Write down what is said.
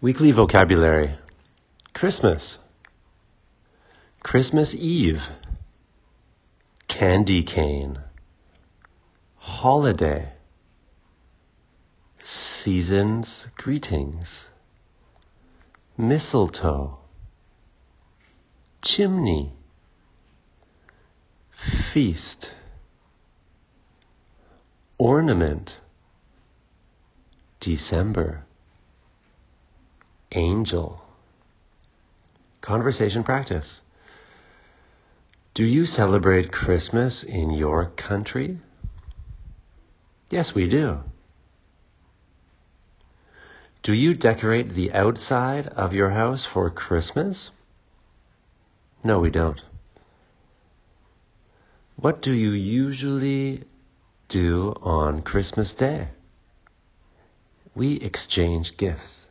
Weekly vocabulary. Christmas, Christmas Eve, candy cane, holiday, season's greetings, mistletoe, chimney, feast, ornament, December angel. Conversation practice. Do you celebrate Christmas in your country? Yes, we do. Do you decorate the outside of your house for Christmas? No, we don't. What do you usually do on Christmas Day? We exchange gifts.